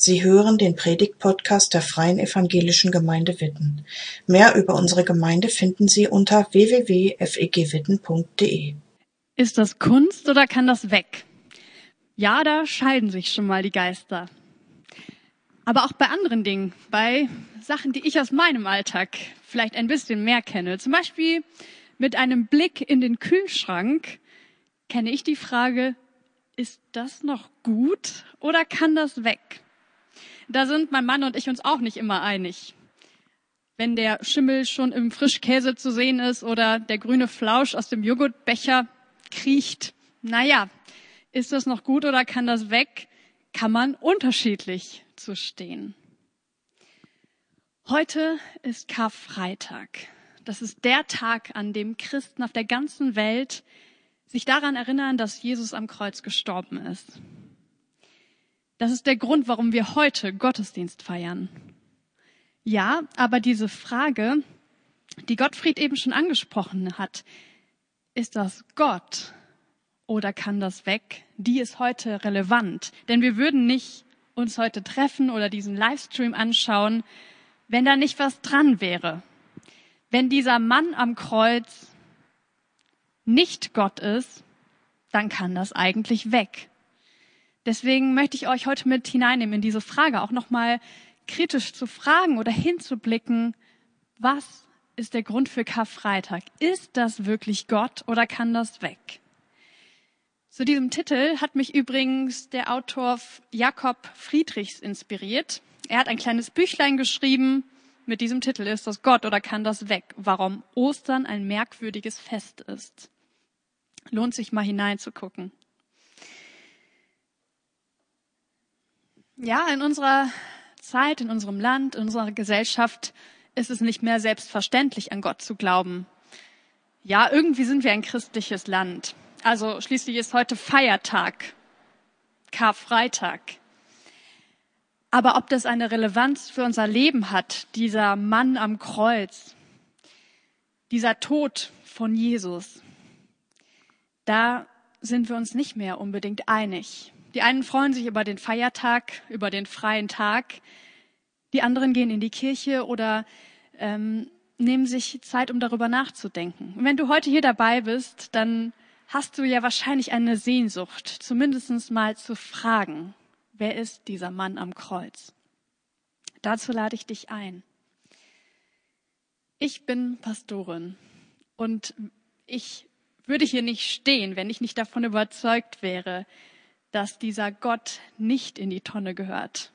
Sie hören den Predigt-Podcast der Freien Evangelischen Gemeinde Witten. Mehr über unsere Gemeinde finden Sie unter www.fegwitten.de. Ist das Kunst oder kann das weg? Ja, da scheiden sich schon mal die Geister. Aber auch bei anderen Dingen, bei Sachen, die ich aus meinem Alltag vielleicht ein bisschen mehr kenne. Zum Beispiel mit einem Blick in den Kühlschrank kenne ich die Frage, ist das noch gut oder kann das weg? Da sind mein Mann und ich uns auch nicht immer einig. Wenn der Schimmel schon im Frischkäse zu sehen ist oder der grüne Flausch aus dem Joghurtbecher kriecht, naja, ist das noch gut oder kann das weg? Kann man unterschiedlich zu stehen. Heute ist Karfreitag. Das ist der Tag, an dem Christen auf der ganzen Welt sich daran erinnern, dass Jesus am Kreuz gestorben ist. Das ist der Grund, warum wir heute Gottesdienst feiern. Ja, aber diese Frage, die Gottfried eben schon angesprochen hat, ist das Gott oder kann das weg? Die ist heute relevant. Denn wir würden nicht uns heute treffen oder diesen Livestream anschauen, wenn da nicht was dran wäre. Wenn dieser Mann am Kreuz nicht Gott ist, dann kann das eigentlich weg. Deswegen möchte ich euch heute mit hineinnehmen in diese Frage, auch nochmal kritisch zu fragen oder hinzublicken, was ist der Grund für Karfreitag? Ist das wirklich Gott oder kann das weg? Zu diesem Titel hat mich übrigens der Autor Jakob Friedrichs inspiriert. Er hat ein kleines Büchlein geschrieben mit diesem Titel Ist das Gott oder kann das weg? Warum Ostern ein merkwürdiges Fest ist. Lohnt sich mal hineinzugucken. Ja, in unserer Zeit, in unserem Land, in unserer Gesellschaft ist es nicht mehr selbstverständlich, an Gott zu glauben. Ja, irgendwie sind wir ein christliches Land. Also schließlich ist heute Feiertag, Karfreitag. Aber ob das eine Relevanz für unser Leben hat, dieser Mann am Kreuz, dieser Tod von Jesus, da sind wir uns nicht mehr unbedingt einig. Die einen freuen sich über den Feiertag, über den freien Tag. Die anderen gehen in die Kirche oder ähm, nehmen sich Zeit, um darüber nachzudenken. Und wenn du heute hier dabei bist, dann hast du ja wahrscheinlich eine Sehnsucht, zumindest mal zu fragen, wer ist dieser Mann am Kreuz? Dazu lade ich dich ein. Ich bin Pastorin und ich würde hier nicht stehen, wenn ich nicht davon überzeugt wäre, dass dieser Gott nicht in die Tonne gehört.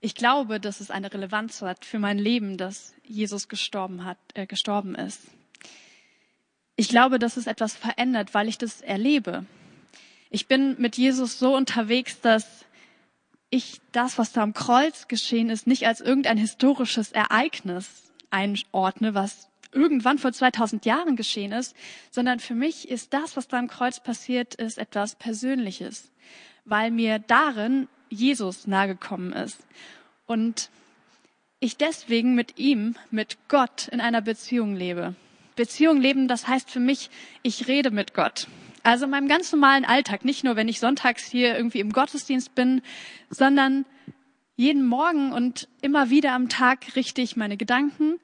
Ich glaube, dass es eine Relevanz hat für mein Leben, dass Jesus gestorben hat, äh, gestorben ist. Ich glaube, dass es etwas verändert, weil ich das erlebe. Ich bin mit Jesus so unterwegs, dass ich das, was da am Kreuz geschehen ist, nicht als irgendein historisches Ereignis einordne, was irgendwann vor 2000 Jahren geschehen ist, sondern für mich ist das, was da am Kreuz passiert ist, etwas Persönliches, weil mir darin Jesus nahegekommen ist und ich deswegen mit ihm, mit Gott in einer Beziehung lebe. Beziehung leben, das heißt für mich, ich rede mit Gott. Also in meinem ganz normalen Alltag, nicht nur wenn ich sonntags hier irgendwie im Gottesdienst bin, sondern jeden Morgen und immer wieder am Tag richte ich meine Gedanken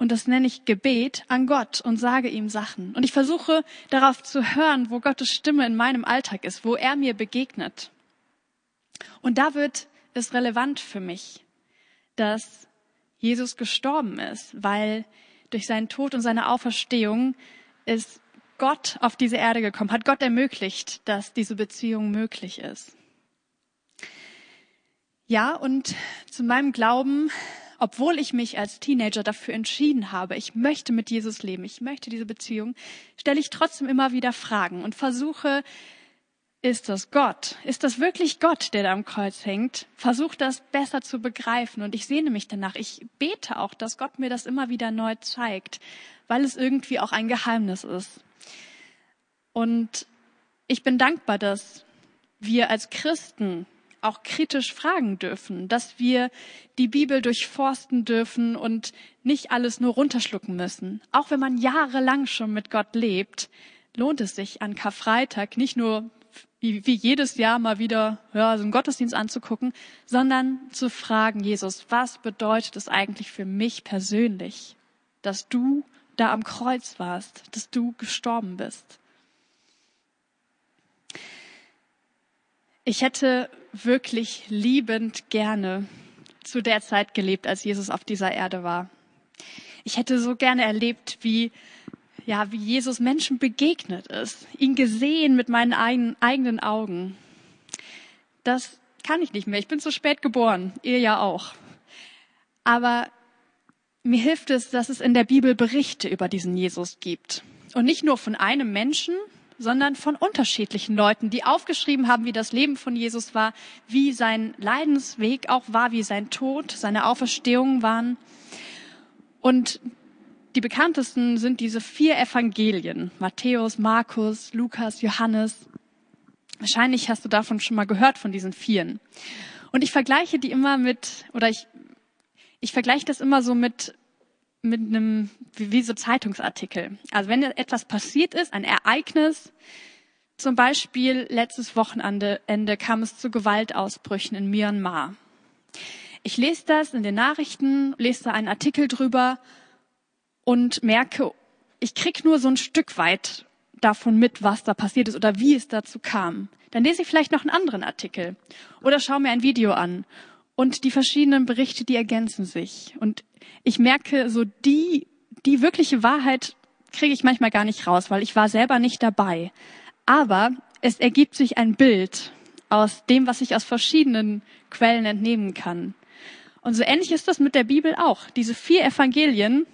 und das nenne ich Gebet an Gott und sage ihm Sachen. Und ich versuche darauf zu hören, wo Gottes Stimme in meinem Alltag ist, wo er mir begegnet. Und da wird es relevant für mich, dass Jesus gestorben ist, weil durch seinen Tod und seine Auferstehung ist Gott auf diese Erde gekommen, hat Gott ermöglicht, dass diese Beziehung möglich ist. Ja, und zu meinem Glauben obwohl ich mich als Teenager dafür entschieden habe, ich möchte mit Jesus leben, ich möchte diese Beziehung, stelle ich trotzdem immer wieder Fragen und versuche, ist das Gott? Ist das wirklich Gott, der da am Kreuz hängt? Versuche das besser zu begreifen und ich sehne mich danach. Ich bete auch, dass Gott mir das immer wieder neu zeigt, weil es irgendwie auch ein Geheimnis ist. Und ich bin dankbar, dass wir als Christen auch kritisch fragen dürfen, dass wir die Bibel durchforsten dürfen und nicht alles nur runterschlucken müssen. Auch wenn man jahrelang schon mit Gott lebt, lohnt es sich an Karfreitag nicht nur wie, wie jedes Jahr mal wieder ja, so einen Gottesdienst anzugucken, sondern zu fragen, Jesus, was bedeutet es eigentlich für mich persönlich, dass du da am Kreuz warst, dass du gestorben bist? Ich hätte wirklich liebend gerne zu der Zeit gelebt, als Jesus auf dieser Erde war. Ich hätte so gerne erlebt, wie ja, wie Jesus Menschen begegnet ist, ihn gesehen mit meinen eigenen Augen. Das kann ich nicht mehr. Ich bin zu spät geboren, ihr ja auch. Aber mir hilft es, dass es in der Bibel Berichte über diesen Jesus gibt. Und nicht nur von einem Menschen, sondern von unterschiedlichen Leuten, die aufgeschrieben haben, wie das Leben von Jesus war, wie sein Leidensweg auch war, wie sein Tod, seine Auferstehung waren. Und die bekanntesten sind diese vier Evangelien. Matthäus, Markus, Lukas, Johannes. Wahrscheinlich hast du davon schon mal gehört, von diesen vieren. Und ich vergleiche die immer mit, oder ich, ich vergleiche das immer so mit, mit einem, wie, wie so Zeitungsartikel. Also wenn etwas passiert ist, ein Ereignis, zum Beispiel letztes Wochenende Ende kam es zu Gewaltausbrüchen in Myanmar. Ich lese das in den Nachrichten, lese da einen Artikel drüber und merke, ich krieg nur so ein Stück weit davon mit, was da passiert ist oder wie es dazu kam. Dann lese ich vielleicht noch einen anderen Artikel oder schaue mir ein Video an. Und die verschiedenen Berichte, die ergänzen sich. Und ich merke, so die, die wirkliche Wahrheit kriege ich manchmal gar nicht raus, weil ich war selber nicht dabei. Aber es ergibt sich ein Bild aus dem, was ich aus verschiedenen Quellen entnehmen kann. Und so ähnlich ist das mit der Bibel auch. Diese vier Evangelien,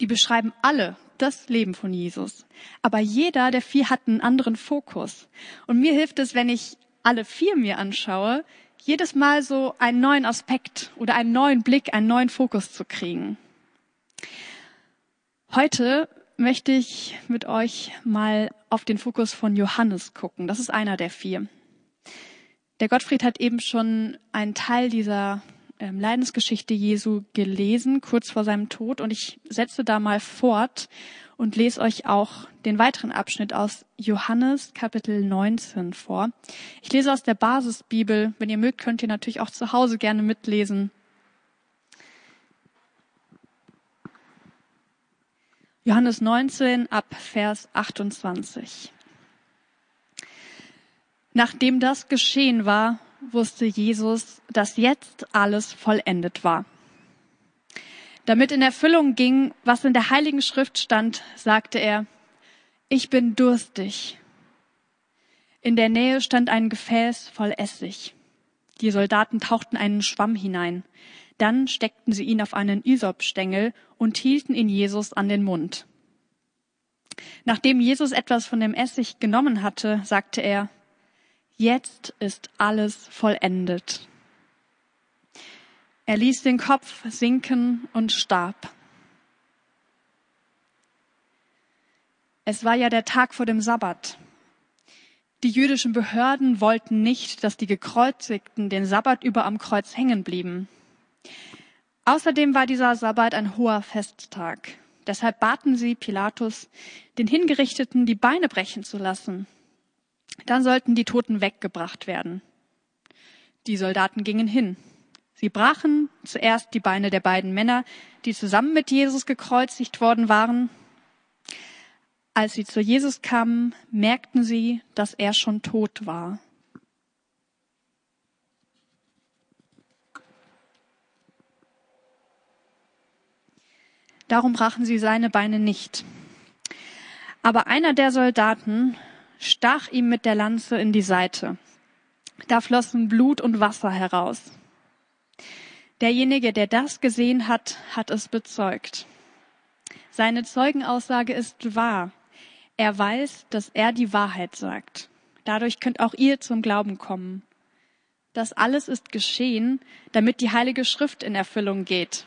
die beschreiben alle das Leben von Jesus. Aber jeder der vier hat einen anderen Fokus. Und mir hilft es, wenn ich alle vier mir anschaue, jedes Mal so einen neuen Aspekt oder einen neuen Blick, einen neuen Fokus zu kriegen. Heute möchte ich mit euch mal auf den Fokus von Johannes gucken. Das ist einer der vier. Der Gottfried hat eben schon einen Teil dieser ähm, Leidensgeschichte Jesu gelesen, kurz vor seinem Tod. Und ich setze da mal fort und lese euch auch den weiteren Abschnitt aus Johannes Kapitel 19 vor. Ich lese aus der Basisbibel. Wenn ihr mögt, könnt ihr natürlich auch zu Hause gerne mitlesen. Johannes 19 ab Vers 28. Nachdem das geschehen war, wusste Jesus, dass jetzt alles vollendet war. Damit in Erfüllung ging, was in der Heiligen Schrift stand, sagte er, ich bin durstig. In der Nähe stand ein Gefäß voll Essig. Die Soldaten tauchten einen Schwamm hinein. Dann steckten sie ihn auf einen Isopstängel und hielten ihn Jesus an den Mund. Nachdem Jesus etwas von dem Essig genommen hatte, sagte er, Jetzt ist alles vollendet. Er ließ den Kopf sinken und starb. Es war ja der Tag vor dem Sabbat. Die jüdischen Behörden wollten nicht, dass die Gekreuzigten den Sabbat über am Kreuz hängen blieben. Außerdem war dieser Sabbat ein hoher Festtag. Deshalb baten sie Pilatus, den Hingerichteten die Beine brechen zu lassen. Dann sollten die Toten weggebracht werden. Die Soldaten gingen hin. Sie brachen zuerst die Beine der beiden Männer, die zusammen mit Jesus gekreuzigt worden waren. Als sie zu Jesus kamen, merkten sie, dass er schon tot war. Darum brachen sie seine Beine nicht. Aber einer der Soldaten stach ihm mit der Lanze in die Seite. Da flossen Blut und Wasser heraus. Derjenige, der das gesehen hat, hat es bezeugt. Seine Zeugenaussage ist wahr. Er weiß, dass er die Wahrheit sagt. Dadurch könnt auch ihr zum Glauben kommen. Das alles ist geschehen, damit die Heilige Schrift in Erfüllung geht.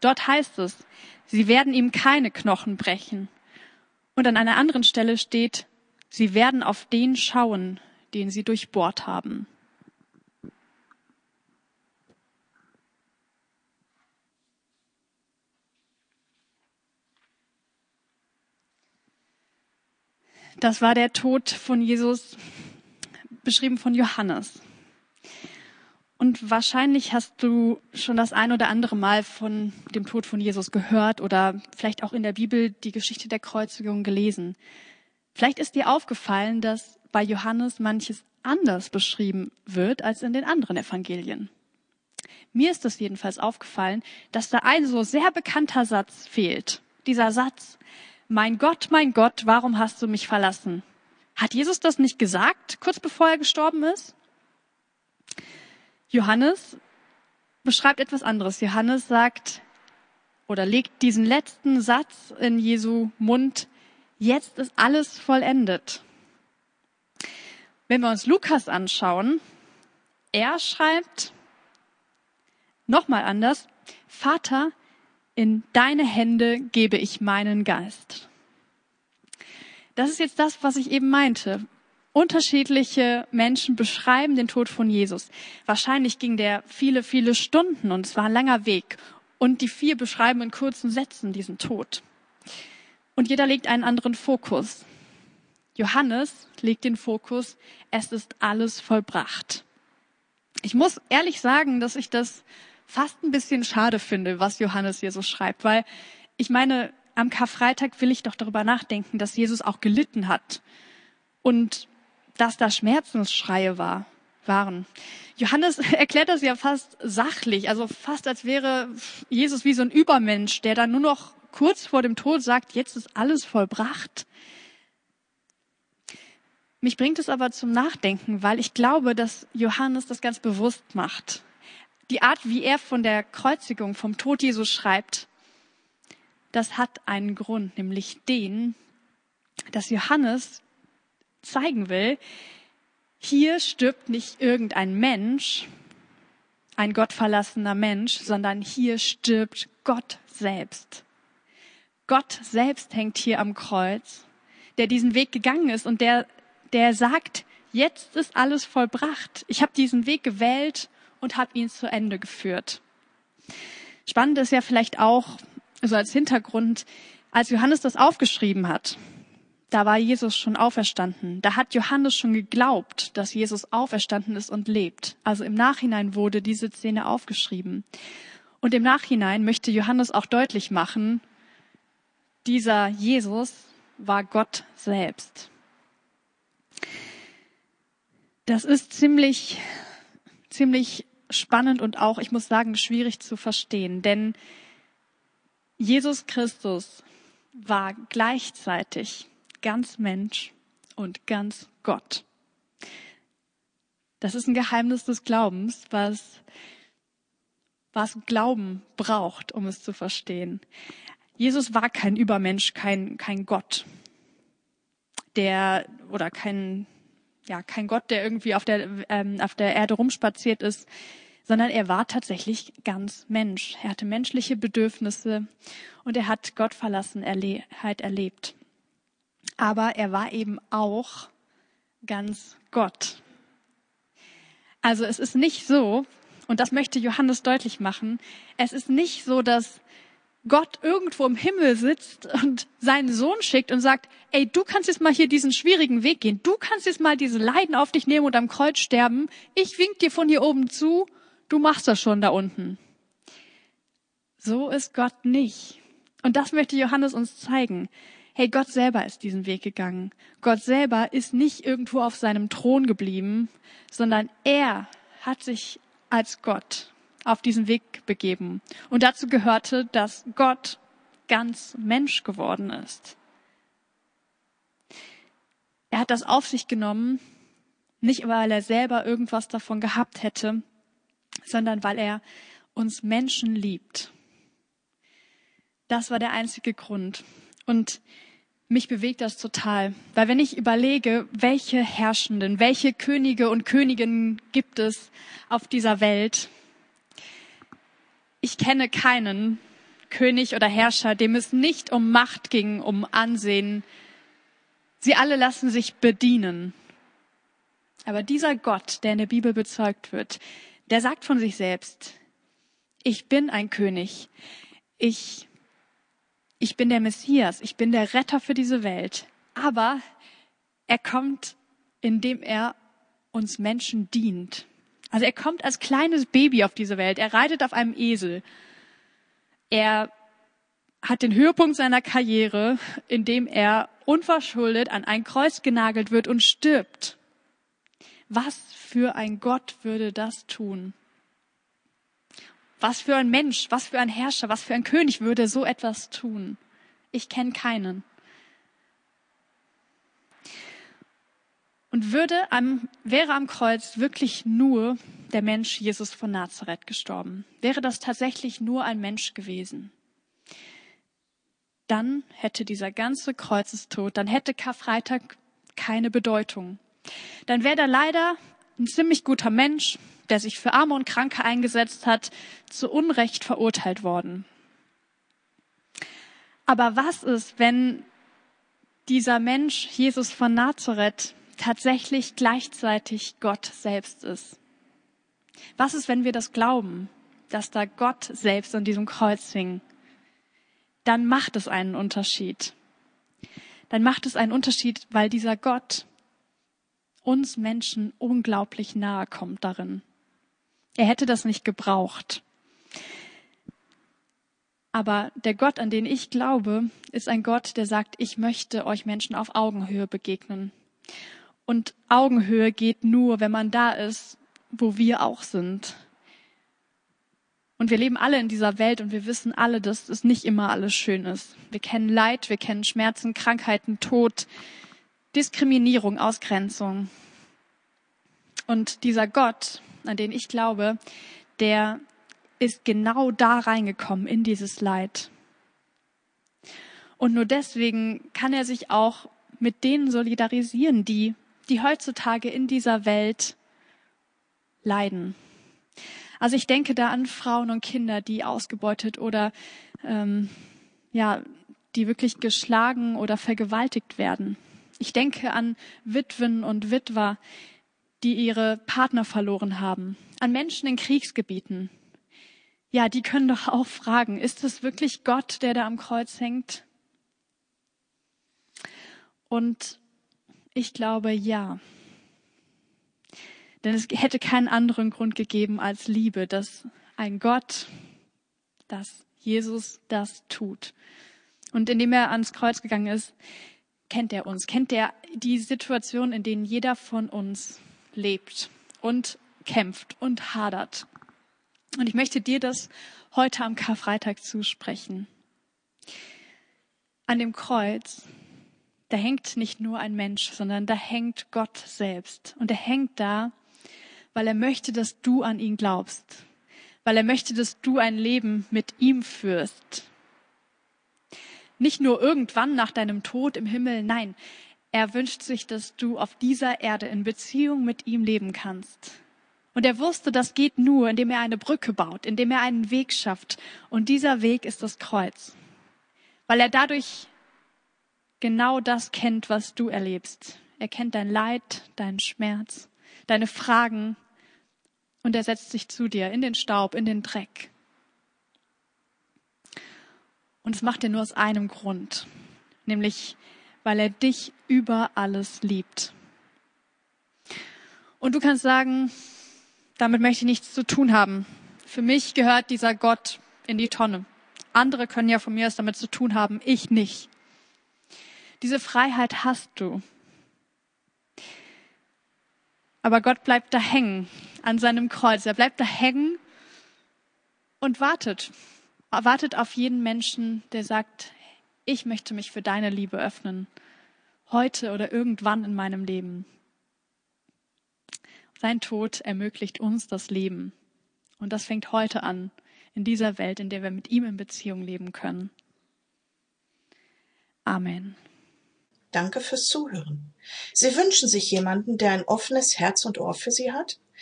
Dort heißt es, sie werden ihm keine Knochen brechen. Und an einer anderen Stelle steht, Sie werden auf den schauen, den sie durchbohrt haben. Das war der Tod von Jesus beschrieben von Johannes. Und wahrscheinlich hast du schon das ein oder andere Mal von dem Tod von Jesus gehört oder vielleicht auch in der Bibel die Geschichte der Kreuzigung gelesen. Vielleicht ist dir aufgefallen, dass bei Johannes manches anders beschrieben wird als in den anderen Evangelien. Mir ist es jedenfalls aufgefallen, dass da ein so sehr bekannter Satz fehlt. Dieser Satz, mein Gott, mein Gott, warum hast du mich verlassen? Hat Jesus das nicht gesagt, kurz bevor er gestorben ist? Johannes beschreibt etwas anderes. Johannes sagt oder legt diesen letzten Satz in Jesu Mund, jetzt ist alles vollendet. Wenn wir uns Lukas anschauen, er schreibt nochmal anders, Vater, in deine Hände gebe ich meinen Geist. Das ist jetzt das, was ich eben meinte. Unterschiedliche Menschen beschreiben den Tod von Jesus. Wahrscheinlich ging der viele, viele Stunden und es war ein langer Weg. Und die vier beschreiben in kurzen Sätzen diesen Tod. Und jeder legt einen anderen Fokus. Johannes legt den Fokus, es ist alles vollbracht. Ich muss ehrlich sagen, dass ich das fast ein bisschen schade finde, was Johannes hier so schreibt, weil ich meine, am Karfreitag will ich doch darüber nachdenken, dass Jesus auch gelitten hat und dass da Schmerzensschreie war, waren. Johannes erklärt das ja fast sachlich, also fast als wäre Jesus wie so ein Übermensch, der dann nur noch kurz vor dem Tod sagt, jetzt ist alles vollbracht. Mich bringt es aber zum Nachdenken, weil ich glaube, dass Johannes das ganz bewusst macht die Art, wie er von der Kreuzigung, vom Tod Jesus schreibt, das hat einen Grund, nämlich den, dass Johannes zeigen will, hier stirbt nicht irgendein Mensch, ein gottverlassener Mensch, sondern hier stirbt Gott selbst. Gott selbst hängt hier am Kreuz, der diesen Weg gegangen ist und der, der sagt, jetzt ist alles vollbracht. Ich habe diesen Weg gewählt und habe ihn zu Ende geführt. Spannend ist ja vielleicht auch, so als Hintergrund, als Johannes das aufgeschrieben hat, da war Jesus schon auferstanden. Da hat Johannes schon geglaubt, dass Jesus auferstanden ist und lebt. Also im Nachhinein wurde diese Szene aufgeschrieben. Und im Nachhinein möchte Johannes auch deutlich machen, dieser Jesus war Gott selbst. Das ist ziemlich, ziemlich spannend und auch, ich muss sagen, schwierig zu verstehen, denn Jesus Christus war gleichzeitig ganz Mensch und ganz Gott. Das ist ein Geheimnis des Glaubens, was, was Glauben braucht, um es zu verstehen. Jesus war kein Übermensch, kein, kein Gott, der, oder kein, ja, kein Gott, der irgendwie auf der, ähm, auf der Erde rumspaziert ist, sondern er war tatsächlich ganz Mensch. Er hatte menschliche Bedürfnisse und er hat Gottverlassenheit erlebt. Aber er war eben auch ganz Gott. Also es ist nicht so, und das möchte Johannes deutlich machen, es ist nicht so, dass Gott irgendwo im Himmel sitzt und seinen Sohn schickt und sagt, ey, du kannst jetzt mal hier diesen schwierigen Weg gehen. Du kannst jetzt mal diese Leiden auf dich nehmen und am Kreuz sterben. Ich wink dir von hier oben zu. Du machst das schon da unten. So ist Gott nicht. Und das möchte Johannes uns zeigen. Hey, Gott selber ist diesen Weg gegangen. Gott selber ist nicht irgendwo auf seinem Thron geblieben, sondern er hat sich als Gott auf diesen Weg begeben. Und dazu gehörte, dass Gott ganz Mensch geworden ist. Er hat das auf sich genommen, nicht weil er selber irgendwas davon gehabt hätte, sondern weil er uns Menschen liebt. Das war der einzige Grund. Und mich bewegt das total, weil wenn ich überlege, welche Herrschenden, welche Könige und Königinnen gibt es auf dieser Welt, ich kenne keinen König oder Herrscher, dem es nicht um Macht ging, um Ansehen. Sie alle lassen sich bedienen. Aber dieser Gott, der in der Bibel bezeugt wird, der sagt von sich selbst, ich bin ein König. Ich, ich bin der Messias. Ich bin der Retter für diese Welt. Aber er kommt, indem er uns Menschen dient. Also er kommt als kleines Baby auf diese Welt. Er reitet auf einem Esel. Er hat den Höhepunkt seiner Karriere, indem er unverschuldet an ein Kreuz genagelt wird und stirbt. Was für ein Gott würde das tun? Was für ein Mensch, was für ein Herrscher, was für ein König würde so etwas tun? Ich kenne keinen. Und würde am, wäre am Kreuz wirklich nur der Mensch Jesus von Nazareth gestorben, wäre das tatsächlich nur ein Mensch gewesen, dann hätte dieser ganze Kreuzestod, dann hätte Karfreitag keine Bedeutung. Dann wäre da leider ein ziemlich guter Mensch, der sich für Arme und Kranke eingesetzt hat, zu Unrecht verurteilt worden. Aber was ist, wenn dieser Mensch, Jesus von Nazareth, tatsächlich gleichzeitig Gott selbst ist? Was ist, wenn wir das glauben, dass da Gott selbst an diesem Kreuz hing? Dann macht es einen Unterschied. Dann macht es einen Unterschied, weil dieser Gott uns Menschen unglaublich nahe kommt darin. Er hätte das nicht gebraucht. Aber der Gott, an den ich glaube, ist ein Gott, der sagt, ich möchte euch Menschen auf Augenhöhe begegnen. Und Augenhöhe geht nur, wenn man da ist, wo wir auch sind. Und wir leben alle in dieser Welt und wir wissen alle, dass es nicht immer alles schön ist. Wir kennen Leid, wir kennen Schmerzen, Krankheiten, Tod, Diskriminierung, Ausgrenzung. Und dieser Gott, an den ich glaube, der ist genau da reingekommen in dieses Leid. Und nur deswegen kann er sich auch mit denen solidarisieren, die die heutzutage in dieser Welt leiden. Also ich denke da an Frauen und Kinder, die ausgebeutet oder ähm, ja, die wirklich geschlagen oder vergewaltigt werden. Ich denke an Witwen und Witwer, die ihre Partner verloren haben, an Menschen in Kriegsgebieten. Ja, die können doch auch fragen, ist es wirklich Gott, der da am Kreuz hängt? Und ich glaube ja. Denn es hätte keinen anderen Grund gegeben als Liebe, dass ein Gott, dass Jesus das tut. Und indem er ans Kreuz gegangen ist, kennt er uns, kennt er die Situation, in denen jeder von uns lebt und kämpft und hadert. Und ich möchte dir das heute am Karfreitag zusprechen. An dem Kreuz da hängt nicht nur ein Mensch, sondern da hängt Gott selbst. Und er hängt da, weil er möchte, dass du an ihn glaubst, weil er möchte, dass du ein Leben mit ihm führst. Nicht nur irgendwann nach deinem Tod im Himmel, nein, er wünscht sich, dass du auf dieser Erde in Beziehung mit ihm leben kannst. Und er wusste, das geht nur, indem er eine Brücke baut, indem er einen Weg schafft. Und dieser Weg ist das Kreuz. Weil er dadurch genau das kennt, was du erlebst. Er kennt dein Leid, deinen Schmerz, deine Fragen und er setzt sich zu dir in den Staub, in den Dreck. Und es macht er nur aus einem Grund, nämlich weil er dich über alles liebt. Und du kannst sagen, damit möchte ich nichts zu tun haben. Für mich gehört dieser Gott in die Tonne. Andere können ja von mir es damit zu tun haben, ich nicht. Diese Freiheit hast du. Aber Gott bleibt da hängen an seinem Kreuz. Er bleibt da hängen und wartet. Wartet auf jeden Menschen, der sagt, ich möchte mich für deine Liebe öffnen. Heute oder irgendwann in meinem Leben. Sein Tod ermöglicht uns das Leben. Und das fängt heute an, in dieser Welt, in der wir mit ihm in Beziehung leben können. Amen. Danke fürs Zuhören. Sie wünschen sich jemanden, der ein offenes Herz und Ohr für Sie hat?